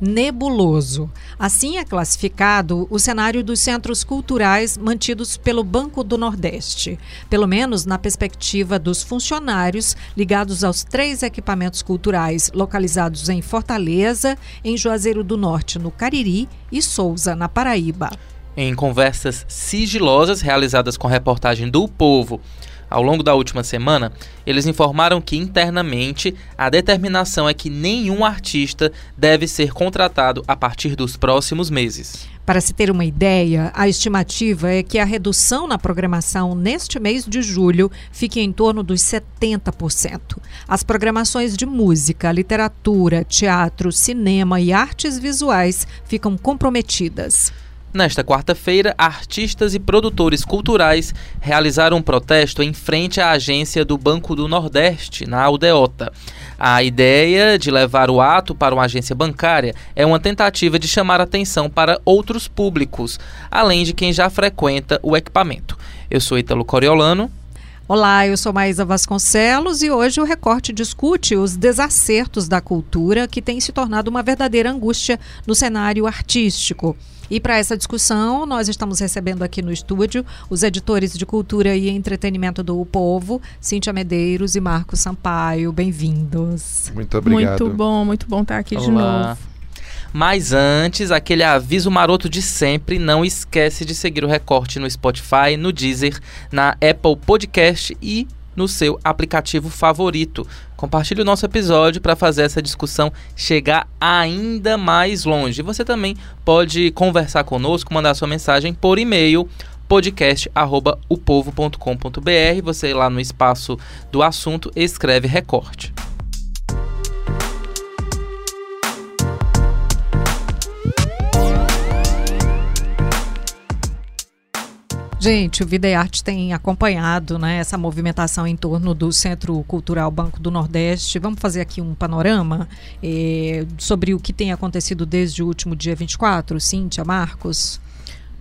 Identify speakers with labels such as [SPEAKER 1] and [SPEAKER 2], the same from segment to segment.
[SPEAKER 1] nebuloso. Assim é classificado o cenário dos centros culturais mantidos pelo Banco do Nordeste, pelo menos na perspectiva dos funcionários ligados aos três equipamentos culturais localizados em Fortaleza, em Juazeiro do Norte, no Cariri, e Souza, na Paraíba.
[SPEAKER 2] Em conversas sigilosas realizadas com reportagem do Povo ao longo da última semana, eles informaram que internamente a determinação é que nenhum artista deve ser contratado a partir dos próximos meses.
[SPEAKER 1] Para se ter uma ideia, a estimativa é que a redução na programação neste mês de julho fique em torno dos 70%. As programações de música, literatura, teatro, cinema e artes visuais ficam comprometidas.
[SPEAKER 2] Nesta quarta-feira, artistas e produtores culturais realizaram um protesto em frente à agência do Banco do Nordeste, na Aldeota. A ideia de levar o ato para uma agência bancária é uma tentativa de chamar atenção para outros públicos, além de quem já frequenta o equipamento. Eu sou Italo Coriolano.
[SPEAKER 1] Olá, eu sou Maísa Vasconcelos e hoje o Recorte discute os desacertos da cultura que tem se tornado uma verdadeira angústia no cenário artístico. E para essa discussão, nós estamos recebendo aqui no estúdio os editores de cultura e entretenimento do o Povo, Cíntia Medeiros e Marcos Sampaio. Bem-vindos.
[SPEAKER 3] Muito obrigado.
[SPEAKER 4] Muito bom, muito bom estar aqui Olá. de novo.
[SPEAKER 2] Mas antes, aquele aviso maroto de sempre, não esquece de seguir o Recorte no Spotify, no Deezer, na Apple Podcast e no seu aplicativo favorito. Compartilhe o nosso episódio para fazer essa discussão chegar ainda mais longe. Você também pode conversar conosco, mandar sua mensagem por e-mail podcast@upovo.com.br. Você lá no espaço do assunto escreve recorte.
[SPEAKER 1] Gente, o Vida e Arte tem acompanhado né, essa movimentação em torno do Centro Cultural Banco do Nordeste. Vamos fazer aqui um panorama eh, sobre o que tem acontecido desde o último dia 24, Cíntia, Marcos?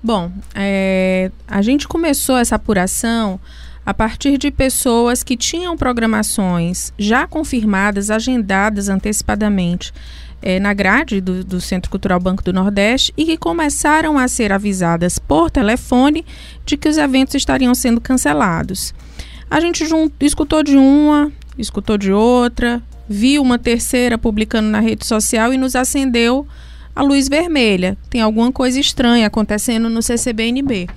[SPEAKER 4] Bom, é, a gente começou essa apuração a partir de pessoas que tinham programações já confirmadas, agendadas antecipadamente é, na grade do, do, Centro Cultural Banco do Nordeste e que começaram a ser avisadas por telefone de que os eventos estariam sendo cancelados. A gente escutou de uma, escutou de outra, viu uma terceira publicando na rede social e nos acendeu a luz vermelha. Tem alguma coisa estranha acontecendo no CCBNB.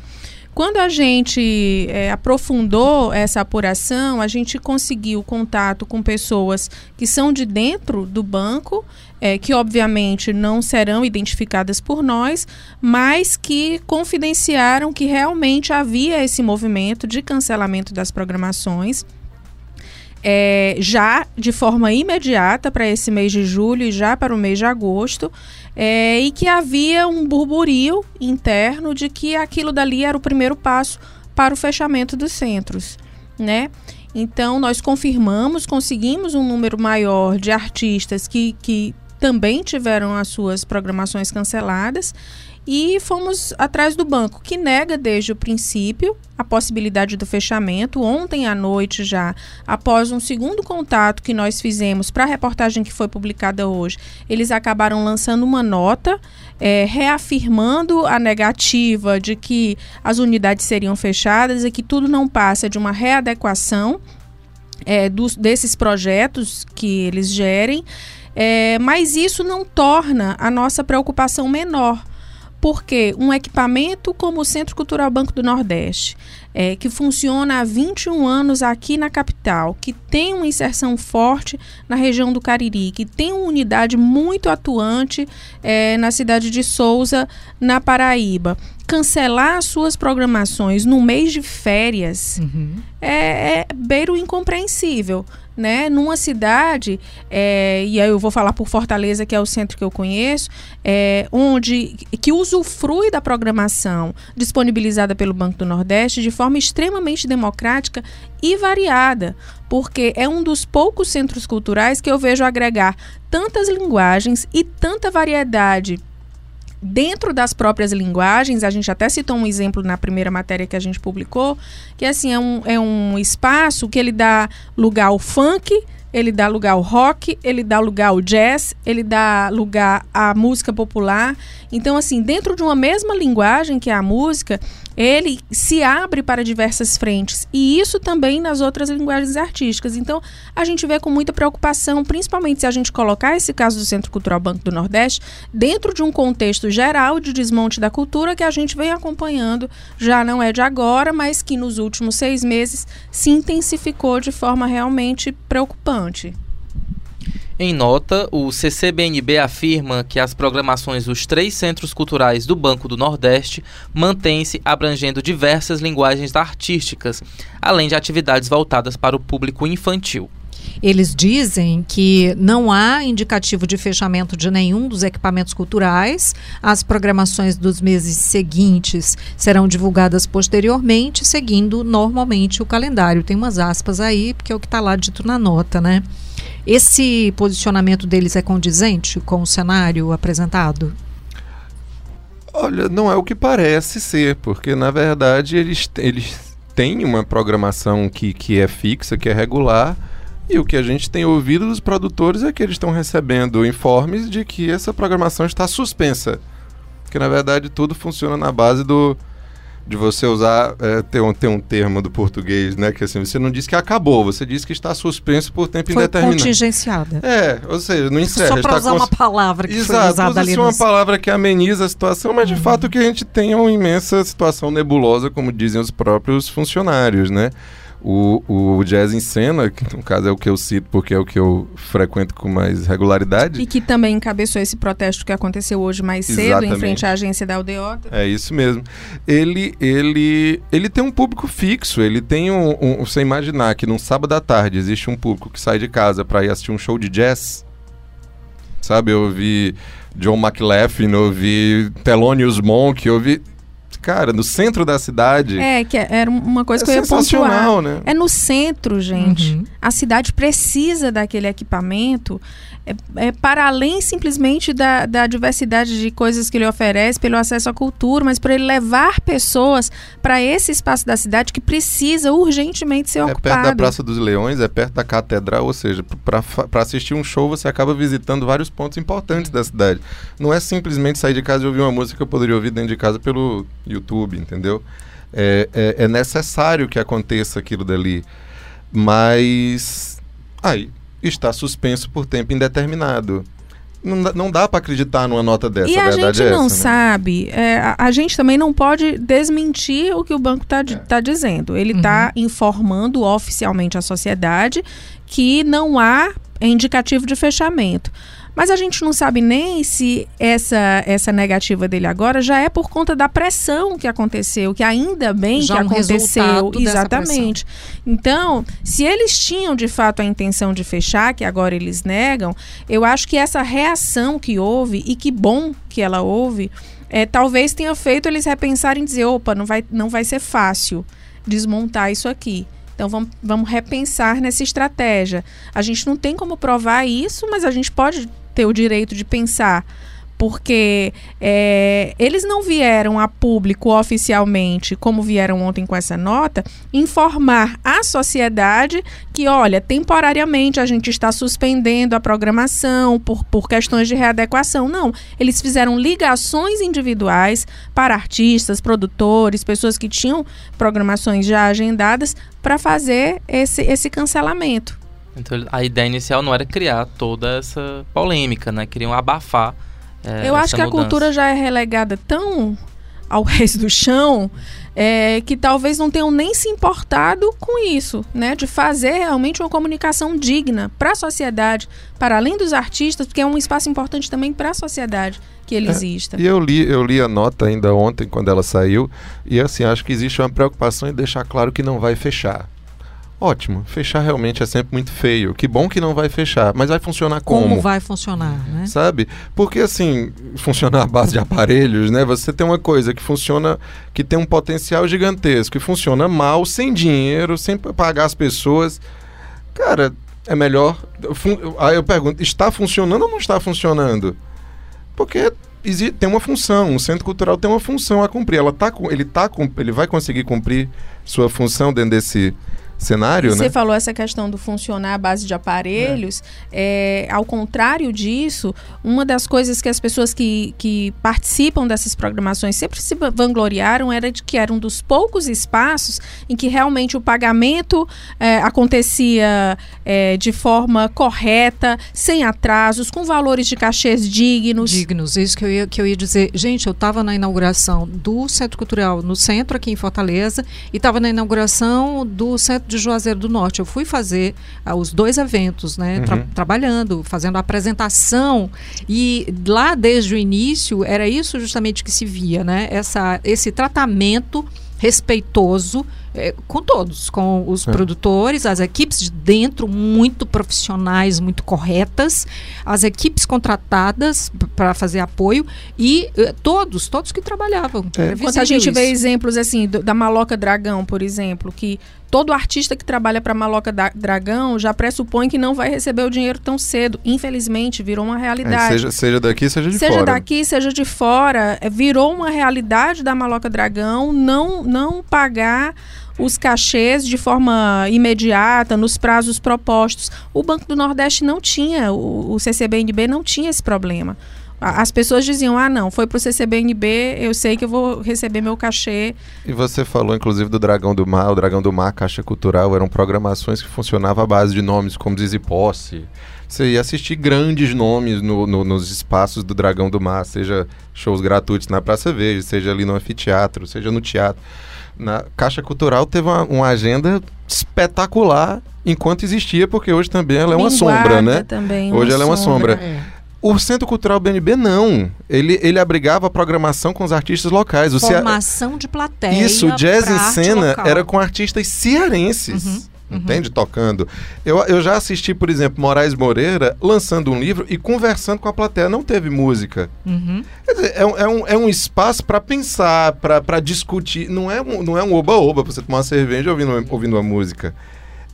[SPEAKER 4] Quando a gente é, aprofundou essa apuração, a gente conseguiu contato com pessoas que são de dentro do banco, é, que obviamente não serão identificadas por nós, mas que confidenciaram que realmente havia esse movimento de cancelamento das programações. É, já de forma imediata para esse mês de julho e já para o mês de agosto é, e que havia um burburinho interno de que aquilo dali era o primeiro passo para o fechamento dos centros, né? Então, nós confirmamos, conseguimos um número maior de artistas que, que também tiveram as suas programações canceladas e fomos atrás do banco, que nega desde o princípio a possibilidade do fechamento. Ontem à noite, já, após um segundo contato que nós fizemos para a reportagem que foi publicada hoje, eles acabaram lançando uma nota é, reafirmando a negativa de que as unidades seriam fechadas e que tudo não passa de uma readequação é, dos, desses projetos que eles gerem. É, mas isso não torna a nossa preocupação menor porque um equipamento como o Centro Cultural Banco do Nordeste, é, que funciona há 21 anos aqui na capital, que tem uma inserção forte na região do Cariri, que tem uma unidade muito atuante é, na cidade de Souza, na Paraíba, cancelar suas programações no mês de férias uhum. é, é beiro incompreensível né, numa cidade, é, e aí eu vou falar por Fortaleza, que é o centro que eu conheço, é, onde que usufrui da programação disponibilizada pelo Banco do Nordeste de forma extremamente democrática e variada, porque é um dos poucos centros culturais que eu vejo agregar tantas linguagens e tanta variedade dentro das próprias linguagens, a gente até citou um exemplo na primeira matéria que a gente publicou, que assim é um, é um espaço que ele dá lugar ao funk, ele dá lugar ao rock, ele dá lugar ao jazz, ele dá lugar à música popular. Então, assim, dentro de uma mesma linguagem que é a música, ele se abre para diversas frentes. E isso também nas outras linguagens artísticas. Então, a gente vê com muita preocupação, principalmente se a gente colocar esse caso do Centro Cultural Banco do Nordeste dentro de um contexto geral de desmonte da cultura que a gente vem acompanhando, já não é de agora, mas que nos últimos seis meses se intensificou de forma realmente preocupante.
[SPEAKER 2] Em nota, o CCBNB afirma que as programações dos três centros culturais do Banco do Nordeste mantêm-se abrangendo diversas linguagens artísticas, além de atividades voltadas para o público infantil.
[SPEAKER 1] Eles dizem que não há indicativo de fechamento de nenhum dos equipamentos culturais. As programações dos meses seguintes serão divulgadas posteriormente, seguindo normalmente o calendário. Tem umas aspas aí, porque é o que está lá dito na nota, né? Esse posicionamento deles é condizente com o cenário apresentado?
[SPEAKER 3] Olha, não é o que parece ser, porque na verdade eles, eles têm uma programação que, que é fixa, que é regular, e o que a gente tem ouvido dos produtores é que eles estão recebendo informes de que essa programação está suspensa. Que na verdade tudo funciona na base do, de você usar, é, ter, um, ter um termo do português, né? Que assim, você não diz que acabou, você diz que está suspenso por tempo
[SPEAKER 1] foi
[SPEAKER 3] indeterminado.
[SPEAKER 1] contingenciada.
[SPEAKER 3] É, ou seja, não encerra.
[SPEAKER 1] Só para usar
[SPEAKER 3] cons...
[SPEAKER 1] uma palavra que
[SPEAKER 3] Exato,
[SPEAKER 1] foi usada ali.
[SPEAKER 3] Uma palavra que ameniza a situação, mas de
[SPEAKER 1] uhum.
[SPEAKER 3] fato que a gente tem uma imensa situação nebulosa, como dizem os próprios funcionários, né? O, o Jazz em Cena, que no caso é o que eu cito porque é o que eu frequento com mais regularidade.
[SPEAKER 4] E que também encabeçou esse protesto que aconteceu hoje mais cedo,
[SPEAKER 3] Exatamente.
[SPEAKER 4] em frente à agência da Aldeota.
[SPEAKER 3] É isso mesmo. Ele, ele, ele tem um público fixo, ele tem um, um. Você imaginar que num sábado à tarde existe um público que sai de casa para ir assistir um show de jazz. Sabe, eu ouvi John McLaughlin, eu ouvi Thelonious Monk, eu ouvi cara, no centro da cidade.
[SPEAKER 4] É, que era uma coisa
[SPEAKER 3] é
[SPEAKER 4] que eu ia
[SPEAKER 3] sensacional,
[SPEAKER 4] pontuar.
[SPEAKER 3] né?
[SPEAKER 4] É no centro, gente.
[SPEAKER 1] Uhum.
[SPEAKER 4] A cidade precisa daquele equipamento é, é para além simplesmente da, da, diversidade de coisas que ele oferece, pelo acesso à cultura, mas para ele levar pessoas para esse espaço da cidade que precisa urgentemente ser
[SPEAKER 3] é
[SPEAKER 4] ocupado.
[SPEAKER 3] perto da Praça dos Leões, é perto da Catedral, ou seja, para assistir um show você acaba visitando vários pontos importantes da cidade. Não é simplesmente sair de casa e ouvir uma música que eu poderia ouvir dentro de casa pelo YouTube, entendeu? É, é, é necessário que aconteça aquilo dali. Mas. Aí, está suspenso por tempo indeterminado. Não, dá- não dá para acreditar numa nota dessa,
[SPEAKER 4] E a,
[SPEAKER 3] verdade
[SPEAKER 4] gente
[SPEAKER 3] é
[SPEAKER 4] não
[SPEAKER 3] essa, né?
[SPEAKER 4] sabe, é, a, a gente também não pode desmentir o que o banco está
[SPEAKER 3] É.
[SPEAKER 4] tá dizendo. Ele está informando oficialmente a sociedade que não há indicativo de fechamento. Mas a gente não sabe nem se essa, essa negativa dele agora já é por conta da pressão que aconteceu, que ainda bem
[SPEAKER 1] Já
[SPEAKER 4] que
[SPEAKER 1] um
[SPEAKER 4] aconteceu. Exatamente. Então, se eles tinham de fato a intenção de fechar, que agora eles negam, eu acho que essa reação que houve, e que bom que ela houve, é, talvez tenha feito eles repensarem e dizer, opa, não vai, não vai ser fácil desmontar isso aqui. Então vamos, vamos repensar nessa estratégia. A gente não tem como provar isso, mas a gente pode ter o direito de pensar. Porque é, eles não vieram a público oficialmente, como vieram ontem com essa nota, informar a sociedade que, olha, temporariamente a gente está suspendendo a programação por, por questões de readequação. Não. Eles fizeram ligações individuais para artistas, produtores, pessoas que tinham programações já agendadas para fazer esse, esse cancelamento.
[SPEAKER 2] Então a ideia inicial não era criar toda essa polêmica, né? Queriam abafar. é,
[SPEAKER 4] Eu acho que a
[SPEAKER 2] mudança.
[SPEAKER 4] cultura já é relegada tão ao resto do chão é, que talvez não tenham nem se importado com isso, né? De fazer realmente uma comunicação digna para a sociedade, para além dos artistas, porque é um espaço importante também para a sociedade que ele
[SPEAKER 3] É,
[SPEAKER 4] exista.
[SPEAKER 3] E eu li, eu li a nota ainda ontem, quando ela saiu, e assim, acho que existe uma preocupação em deixar claro que não vai fechar. Ótimo, fechar realmente é sempre muito feio. Que bom que não vai fechar, mas vai funcionar como?
[SPEAKER 1] Como vai funcionar, né?
[SPEAKER 3] Sabe? Porque assim, funcionar à base de aparelhos, né? Você tem uma coisa que funciona, que tem um potencial gigantesco, e funciona mal, sem dinheiro, sem pagar as pessoas. Cara, é melhor. Aí eu pergunto, está funcionando ou não está funcionando? Porque tem uma função, o centro cultural tem uma função a cumprir. Ela tá, ele, tá, ele vai conseguir cumprir sua função dentro desse cenário,
[SPEAKER 4] Você
[SPEAKER 3] né?
[SPEAKER 4] falou essa questão do funcionar à base de aparelhos. É. ao contrário disso, uma das coisas que as pessoas que, que participam dessas programações sempre se vangloriaram era de que era um dos poucos espaços em que realmente o pagamento é, acontecia é, de forma correta, sem atrasos, com valores de cachês dignos.
[SPEAKER 1] Dignos, isso que eu ia, que eu ia dizer. Gente, eu estava na inauguração do Centro Cultural no centro, aqui em Fortaleza, e estava na inauguração do Centro de Juazeiro do Norte. Eu fui fazer ah, os dois eventos, né?
[SPEAKER 3] Uhum.
[SPEAKER 1] Tra trabalhando, fazendo a apresentação. E lá desde o início era isso justamente que se via, né? Essa, esse tratamento respeitoso é, com todos, com os
[SPEAKER 3] É.
[SPEAKER 1] produtores, as equipes de dentro muito profissionais, muito corretas, as equipes contratadas para fazer apoio e eh, todos, todos que trabalhavam.
[SPEAKER 3] É.
[SPEAKER 4] Enquanto a gente vê
[SPEAKER 1] isso.
[SPEAKER 4] exemplos assim do- da Maloca Dragão, por exemplo, que todo artista que trabalha para Maloca da- Dragão já pressupõe que não vai receber o dinheiro tão cedo. Infelizmente, virou uma
[SPEAKER 3] É,
[SPEAKER 4] realidade.
[SPEAKER 3] seja, seja daqui, seja de
[SPEAKER 4] seja
[SPEAKER 3] fora.
[SPEAKER 4] daqui, seja de fora, é, virou uma realidade da Maloca Dragão não não pagar os cachês de forma imediata, nos prazos propostos. O Banco do Nordeste não tinha, o, o CCBNB não tinha esse problema. As pessoas diziam: ah, não, foi pro CCBNB, eu sei que eu vou receber meu cachê.
[SPEAKER 3] E você falou, inclusive, do Dragão do Mar. O Dragão do Mar, Caixa Cultural, eram programações que funcionavam à base de nomes como Zizi Posse. Você ia assistir grandes nomes no- no- nos espaços do Dragão do Mar, seja shows gratuitos na Praça Verde, seja ali no anfiteatro, seja no teatro. Na Caixa Cultural teve uma, uma agenda espetacular enquanto existia, porque hoje também ela é uma
[SPEAKER 4] Minguada
[SPEAKER 3] sombra, né? Hoje ela é uma sombra.
[SPEAKER 1] É.
[SPEAKER 3] O Centro Cultural BNB não. Ele, ele abrigava a programação com os artistas locais. O Cea-
[SPEAKER 1] Formação de plateia.
[SPEAKER 3] isso, o jazz em cena
[SPEAKER 1] local.
[SPEAKER 3] era com artistas cearenses.
[SPEAKER 1] Uhum,
[SPEAKER 3] Entende? Tocando. Eu, eu já assisti, por exemplo, Moraes Moreira lançando um livro e conversando com a plateia. Não teve música.
[SPEAKER 1] Uhum.
[SPEAKER 3] Quer dizer, é, um- é um, é um espaço para pensar, para discutir. Não é um não é um oba-oba pra você tomar uma cerveja ouvindo, ouvindo uma música.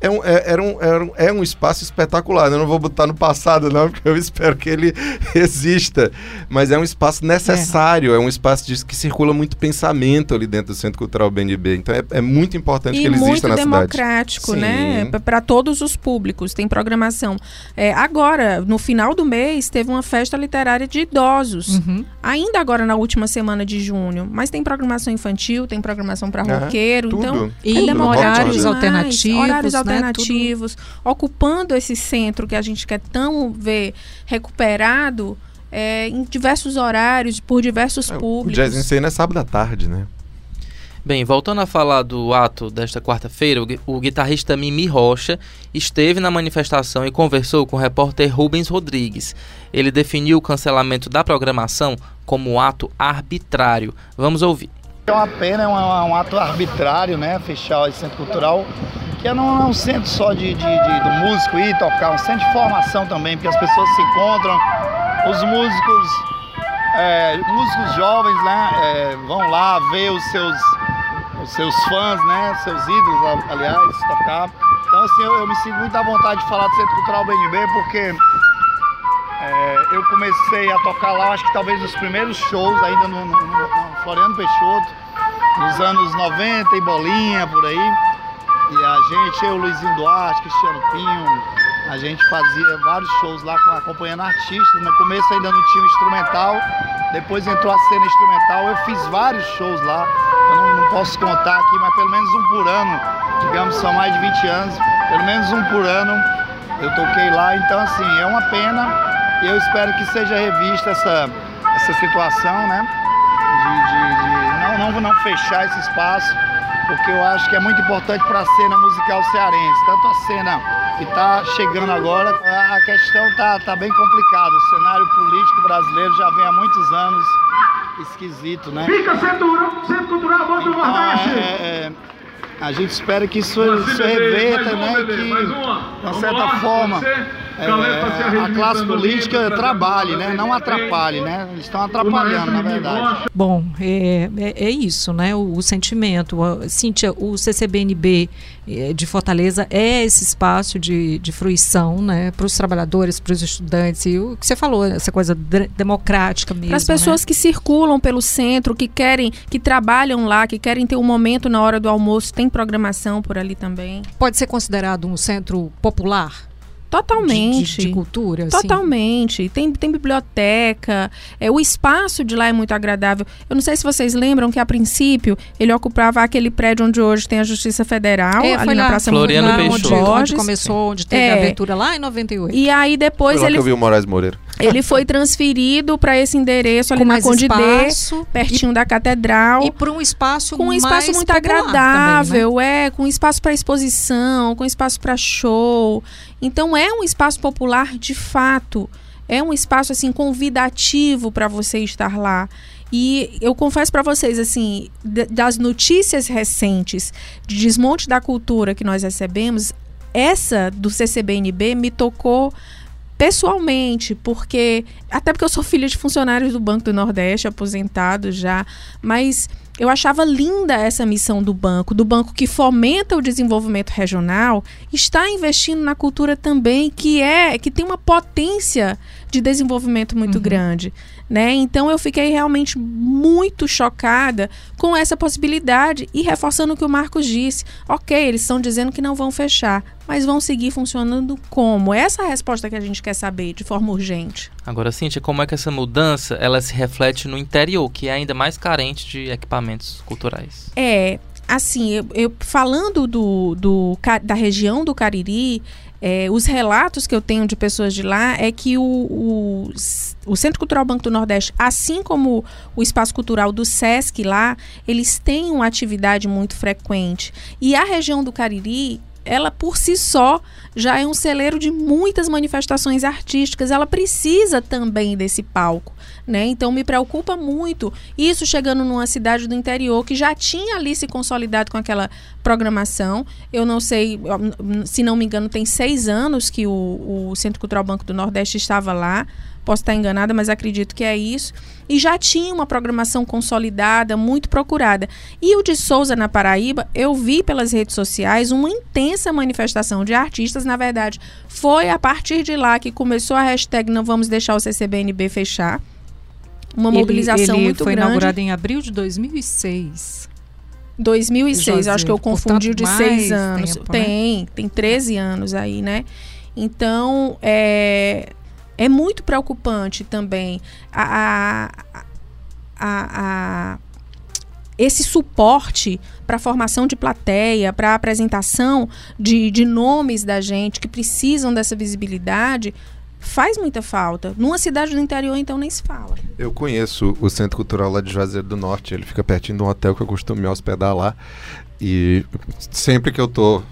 [SPEAKER 3] É um, é, era um, era um, é um espaço espetacular. né? Eu não vou botar no passado, não, porque eu espero que ele exista. Mas é um espaço necessário, é, um espaço de, que circula muito pensamento ali dentro do Centro Cultural BNB. Então é, é muito importante
[SPEAKER 4] e
[SPEAKER 3] que ele
[SPEAKER 4] muito
[SPEAKER 3] exista na cidade.
[SPEAKER 4] democrático, né? Para todos os públicos, tem programação. É, agora, no final do mês, teve uma festa literária de idosos.
[SPEAKER 1] Uhum.
[SPEAKER 4] Ainda agora na última semana de junho. Mas tem programação infantil, tem programação para roqueiro.
[SPEAKER 3] tudo.
[SPEAKER 4] Então,
[SPEAKER 1] E
[SPEAKER 4] é
[SPEAKER 1] horários
[SPEAKER 4] demais.
[SPEAKER 1] alternativos,
[SPEAKER 4] Horários
[SPEAKER 1] né?
[SPEAKER 4] alternativos. Ocupando esse centro que a gente quer tão ver recuperado é, em diversos horários, por diversos
[SPEAKER 3] É, o
[SPEAKER 4] públicos.
[SPEAKER 3] Jazz em Cena é sábado à tarde, né?
[SPEAKER 2] Bem, voltando a falar do ato desta quarta-feira, o, o guitarrista Mimi Rocha esteve na manifestação e conversou com o repórter Rubens Rodrigues. Ele definiu o cancelamento da programação como um ato arbitrário. Vamos ouvir.
[SPEAKER 5] É uma pena, é um, um ato arbitrário, né? Fechar esse centro cultural, que não é um centro só de, de- de- do músico ir tocar, é um centro de formação também, porque as pessoas se encontram, os músicos, é, músicos jovens, né? é, vão lá ver os seus, os seus fãs, né? Seus ídolos, aliás, tocar. Então, assim, eu, eu me sinto muito à vontade de falar do Centro Cultural BNB, porque é, eu comecei a tocar lá, acho que talvez nos primeiros shows, ainda no, no- no Floriano Peixoto, nos anos 90 e bolinha por aí. E a gente, eu, Luizinho Duarte, Cristiano Pinho, a gente fazia vários shows lá com- acompanhando artistas. No começo ainda não tinha instrumental, depois entrou a cena instrumental. Eu fiz vários shows lá, eu não, não posso contar aqui, mas pelo menos um por ano, digamos, são mais de 20 anos, pelo menos um por ano eu toquei lá. Então, assim, é uma pena e eu espero que seja revista essa, essa situação, né? De, de- de não, não, não fechar esse espaço, porque eu acho que é muito importante para a cena musical cearense. Tanto a cena que está chegando agora, a- questão tá, tá bem complicada. O cenário político brasileiro já vem há muitos anos esquisito, né?
[SPEAKER 6] Fica Centro, Centro Cultural Banco do
[SPEAKER 5] Então,
[SPEAKER 6] Nordeste.
[SPEAKER 5] é, é, a gente espera que isso,
[SPEAKER 6] bebê,
[SPEAKER 5] reverta, né? que, de uma certa forma? É, a classe política trabalhe, né? Não atrapalhe, né? Eles estão atrapalhando, na verdade.
[SPEAKER 1] Bom, é, é, é isso, né? O, o sentimento. A, Cíntia, o CCBNB é, de Fortaleza é esse espaço de, de fruição, né? Para os trabalhadores, para os estudantes. E o que você falou, essa coisa de, democrática mesmo.
[SPEAKER 4] Para as pessoas
[SPEAKER 1] né?
[SPEAKER 4] que circulam pelo centro, que querem, que trabalham lá, que querem ter um momento na hora do almoço, tem programação por ali também.
[SPEAKER 1] Pode ser considerado um centro popular?
[SPEAKER 4] Totalmente.
[SPEAKER 1] De, de, de cultura? assim?
[SPEAKER 4] Totalmente. Tem, tem biblioteca. É, o espaço de lá é muito agradável. Eu não sei se vocês lembram que, a princípio, ele ocupava aquele prédio onde hoje tem a Justiça Federal,
[SPEAKER 1] É,
[SPEAKER 4] ali
[SPEAKER 1] foi
[SPEAKER 4] na
[SPEAKER 1] lá,
[SPEAKER 4] Praça
[SPEAKER 2] Floriano
[SPEAKER 1] lá
[SPEAKER 4] Mundial
[SPEAKER 1] onde,
[SPEAKER 2] Peixoto.
[SPEAKER 1] onde
[SPEAKER 4] Borges.
[SPEAKER 1] começou, onde teve
[SPEAKER 4] É.
[SPEAKER 1] a abertura lá em 98.
[SPEAKER 4] E aí
[SPEAKER 3] Foi
[SPEAKER 4] depois
[SPEAKER 3] lá que
[SPEAKER 4] ele,
[SPEAKER 3] eu vi o Moraes Moreira.
[SPEAKER 4] Ele foi transferido para esse endereço ali
[SPEAKER 1] com
[SPEAKER 4] na Conde D,
[SPEAKER 1] espaço
[SPEAKER 4] pertinho da Catedral.
[SPEAKER 1] e para um espaço
[SPEAKER 4] com um espaço muito
[SPEAKER 1] popular também, né?
[SPEAKER 4] agradável, é, com espaço para exposição, com espaço para show. Então é um espaço popular de fato. É um espaço assim convidativo para você estar lá. E eu confesso para vocês assim, d- das notícias recentes de desmonte da cultura que nós recebemos, essa do CCBNB me tocou pessoalmente, porque até porque eu sou filha de funcionários do Banco do Nordeste, aposentados já, mas eu achava linda essa missão do banco, do banco que fomenta o desenvolvimento regional, está investindo na cultura também, que é que tem uma potência de desenvolvimento muito grande, né? Então eu fiquei realmente muito chocada com essa possibilidade e reforçando o que o Marcos disse. OK, eles estão dizendo que não vão fechar, mas vão seguir funcionando como? Essa é a resposta que a gente quer saber de forma urgente.
[SPEAKER 2] Agora, Cíntia, como é que essa mudança ela se reflete no interior, que é ainda mais carente de equipamentos culturais?
[SPEAKER 4] É, assim, eu, eu- falando do, do da região do Cariri, é, os relatos que eu tenho de pessoas de lá é que o, o, o Centro Cultural Banco do Nordeste, assim como o Espaço Cultural do Sesc lá, eles têm uma atividade muito frequente. E a região do Cariri, ela por si só já é um celeiro de muitas manifestações artísticas. Ela precisa também desse palco, né? Então me preocupa muito isso chegando numa cidade do interior que já tinha ali se consolidado com aquela programação. Eu não sei, se não me engano, tem seis anos que o, o Centro Cultural Banco do Nordeste estava lá. Posso estar enganada, mas acredito que é isso. E já tinha uma programação consolidada, muito procurada. E o de Souza, na Paraíba, eu vi pelas redes sociais uma intensa manifestação de artistas. Na verdade, foi a partir de lá que começou a hashtag Não Vamos Deixar o CCBNB Fechar. Uma
[SPEAKER 1] Ele-
[SPEAKER 4] mobilização
[SPEAKER 1] ele
[SPEAKER 4] muito
[SPEAKER 1] foi
[SPEAKER 4] grande.
[SPEAKER 1] inaugurado em abril de 2006.
[SPEAKER 4] 2006, eu acho que eu confundi o de seis anos.
[SPEAKER 1] tempo, né?
[SPEAKER 4] tem, tem 13 anos aí, né? Então, é, é muito preocupante também a, a, a- a- esse suporte para formação de plateia, para apresentação de, de nomes da gente que precisam dessa visibilidade, faz muita falta. Numa cidade do interior, então, nem se fala.
[SPEAKER 3] Eu conheço o Centro Cultural lá de Juazeiro do Norte. Ele fica pertinho de um hotel que eu costumo me hospedar lá. E sempre que eu tô.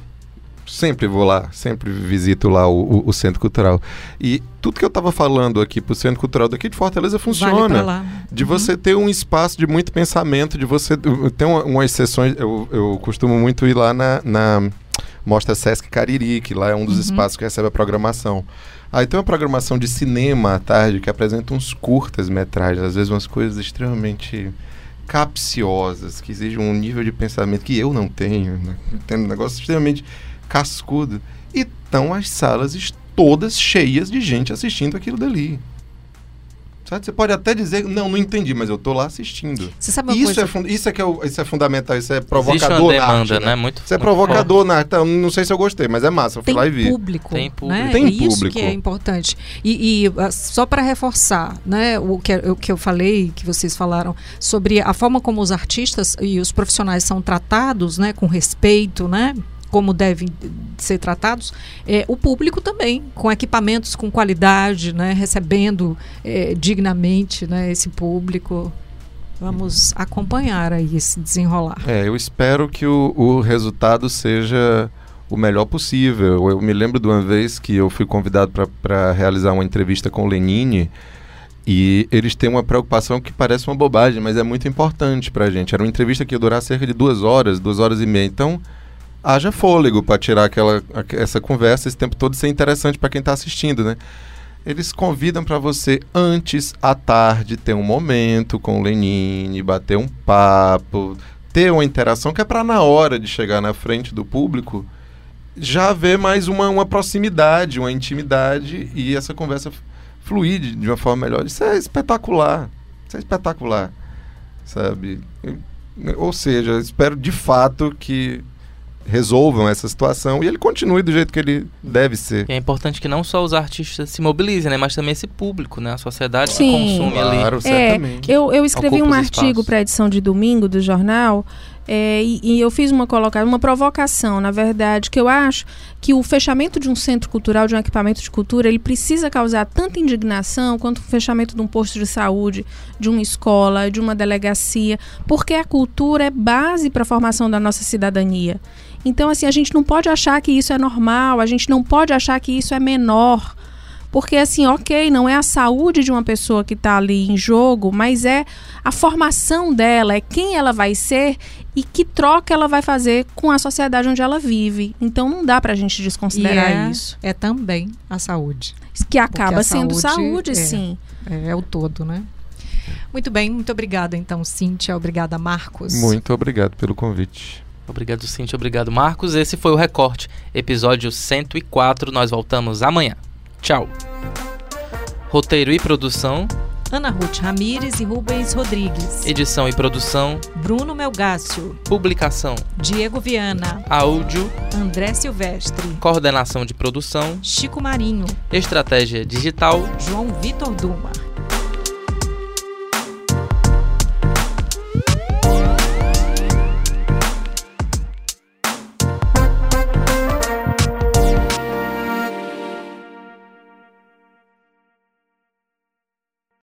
[SPEAKER 3] Sempre vou lá, sempre visito lá o, o- o Centro Cultural. E tudo que eu tava falando aqui pro Centro Cultural daqui de Fortaleza
[SPEAKER 1] Vale
[SPEAKER 3] funciona.
[SPEAKER 1] lá.
[SPEAKER 3] De
[SPEAKER 1] Uhum.
[SPEAKER 3] você ter um espaço de muito pensamento, de você ter uma- umas sessões. Eu, eu costumo muito ir lá na, na Mostra Sesc Cariri, que lá é um dos
[SPEAKER 1] Uhum.
[SPEAKER 3] espaços que recebe a programação. Aí tem uma programação de cinema à tarde que apresenta uns curtas metragens, às vezes umas coisas extremamente capciosas, que exigem um nível de pensamento que eu não tenho. Né? Tem um negócio extremamente cascudo. E estão as salas todas cheias de gente assistindo aquilo dali. Sabe? Você pode até dizer, não, não entendi, mas eu tô lá assistindo.
[SPEAKER 1] Você sabe uma
[SPEAKER 3] Isso
[SPEAKER 1] coisa?
[SPEAKER 3] é, fun- isso, é que é o- isso é fundamental, isso é
[SPEAKER 2] Existe
[SPEAKER 3] provocador
[SPEAKER 2] uma
[SPEAKER 3] na
[SPEAKER 2] demanda,
[SPEAKER 3] arte,
[SPEAKER 2] né? Muito,
[SPEAKER 3] Isso é
[SPEAKER 2] muito
[SPEAKER 3] provocador na arte. Não sei se eu gostei, mas é massa. Eu fui
[SPEAKER 1] tem
[SPEAKER 3] lá e vi.
[SPEAKER 1] público,
[SPEAKER 2] Tem público.
[SPEAKER 1] né?
[SPEAKER 3] Tem
[SPEAKER 1] é isso
[SPEAKER 3] público.
[SPEAKER 1] que é importante. E, e, ah, só para reforçar, né, o que, o que eu falei, que vocês falaram sobre a forma como os artistas e os profissionais são tratados, né, com respeito, né, como devem ser tratados, é, o público também, com equipamentos com qualidade, né, recebendo é, dignamente, né, esse público. Vamos acompanhar aí esse desenrolar.
[SPEAKER 3] É, eu espero que o, o resultado seja o melhor possível. Eu me lembro de uma vez que eu fui convidado para realizar uma entrevista com o Lenine e eles têm uma preocupação que parece uma bobagem, mas é muito importante para a gente. Era uma entrevista que ia durar cerca de duas horas, duas horas e meia. Então, haja fôlego para tirar aquela, aque- essa conversa esse tempo todo ser interessante para quem está assistindo, né? Eles convidam para você antes, à tarde, ter um momento com o Lenine, bater um papo, ter uma interação que é para na hora de chegar na frente do público já haver mais uma, uma proximidade, uma intimidade e essa conversa fluir de, de uma forma melhor. Isso é espetacular. Isso é espetacular. Sabe? Ou seja, espero de fato que resolvam essa situação e ele continue do jeito que ele deve ser.
[SPEAKER 2] E é importante que não só os artistas se mobilizem, né? Mas também esse público, né? A sociedade que
[SPEAKER 4] Sim.
[SPEAKER 2] consome ali.
[SPEAKER 3] Claro,
[SPEAKER 4] É,
[SPEAKER 3] certamente.
[SPEAKER 4] eu, eu escrevi
[SPEAKER 2] Ocupa
[SPEAKER 4] um artigo para a edição de domingo do jornal é, e, e eu fiz uma colocação, uma provocação, na verdade, que eu acho que o fechamento de um centro cultural, de um equipamento de cultura, ele precisa causar tanta indignação quanto o fechamento de um posto de saúde, de uma escola, de uma delegacia, porque a cultura é base para a formação da nossa cidadania. Então, assim, a gente não pode achar que isso é normal, a gente não pode achar que isso é menor. Porque, assim, ok, não é a saúde de uma pessoa que está ali em jogo, mas é a formação dela, é quem ela vai ser e que troca ela vai fazer com a sociedade onde ela vive. Então, não dá pra gente
[SPEAKER 1] E
[SPEAKER 4] desconsiderar
[SPEAKER 1] é,
[SPEAKER 4] isso.
[SPEAKER 1] é também a saúde.
[SPEAKER 4] Que acaba
[SPEAKER 1] a
[SPEAKER 4] sendo
[SPEAKER 1] saúde
[SPEAKER 4] saúde,
[SPEAKER 1] é.
[SPEAKER 4] sim.
[SPEAKER 1] É, é o todo, né? Muito bem, muito obrigada então, Cíntia. Obrigada, Marcos.
[SPEAKER 3] Muito obrigado pelo convite.
[SPEAKER 2] Obrigado, Cintia. Obrigado, Marcos. Esse foi o Recorte, episódio 104. Nós voltamos amanhã. Tchau. Roteiro e produção,
[SPEAKER 1] Ana Ruth Ramires e Rubens Rodrigues.
[SPEAKER 2] edição e produção,
[SPEAKER 1] Bruno Melgácio,
[SPEAKER 2] publicação,
[SPEAKER 1] Diego Viana,
[SPEAKER 2] áudio,
[SPEAKER 1] André Silvestre,
[SPEAKER 2] coordenação de produção,
[SPEAKER 1] Chico Marinho,
[SPEAKER 2] estratégia digital
[SPEAKER 1] João Vitor Duma.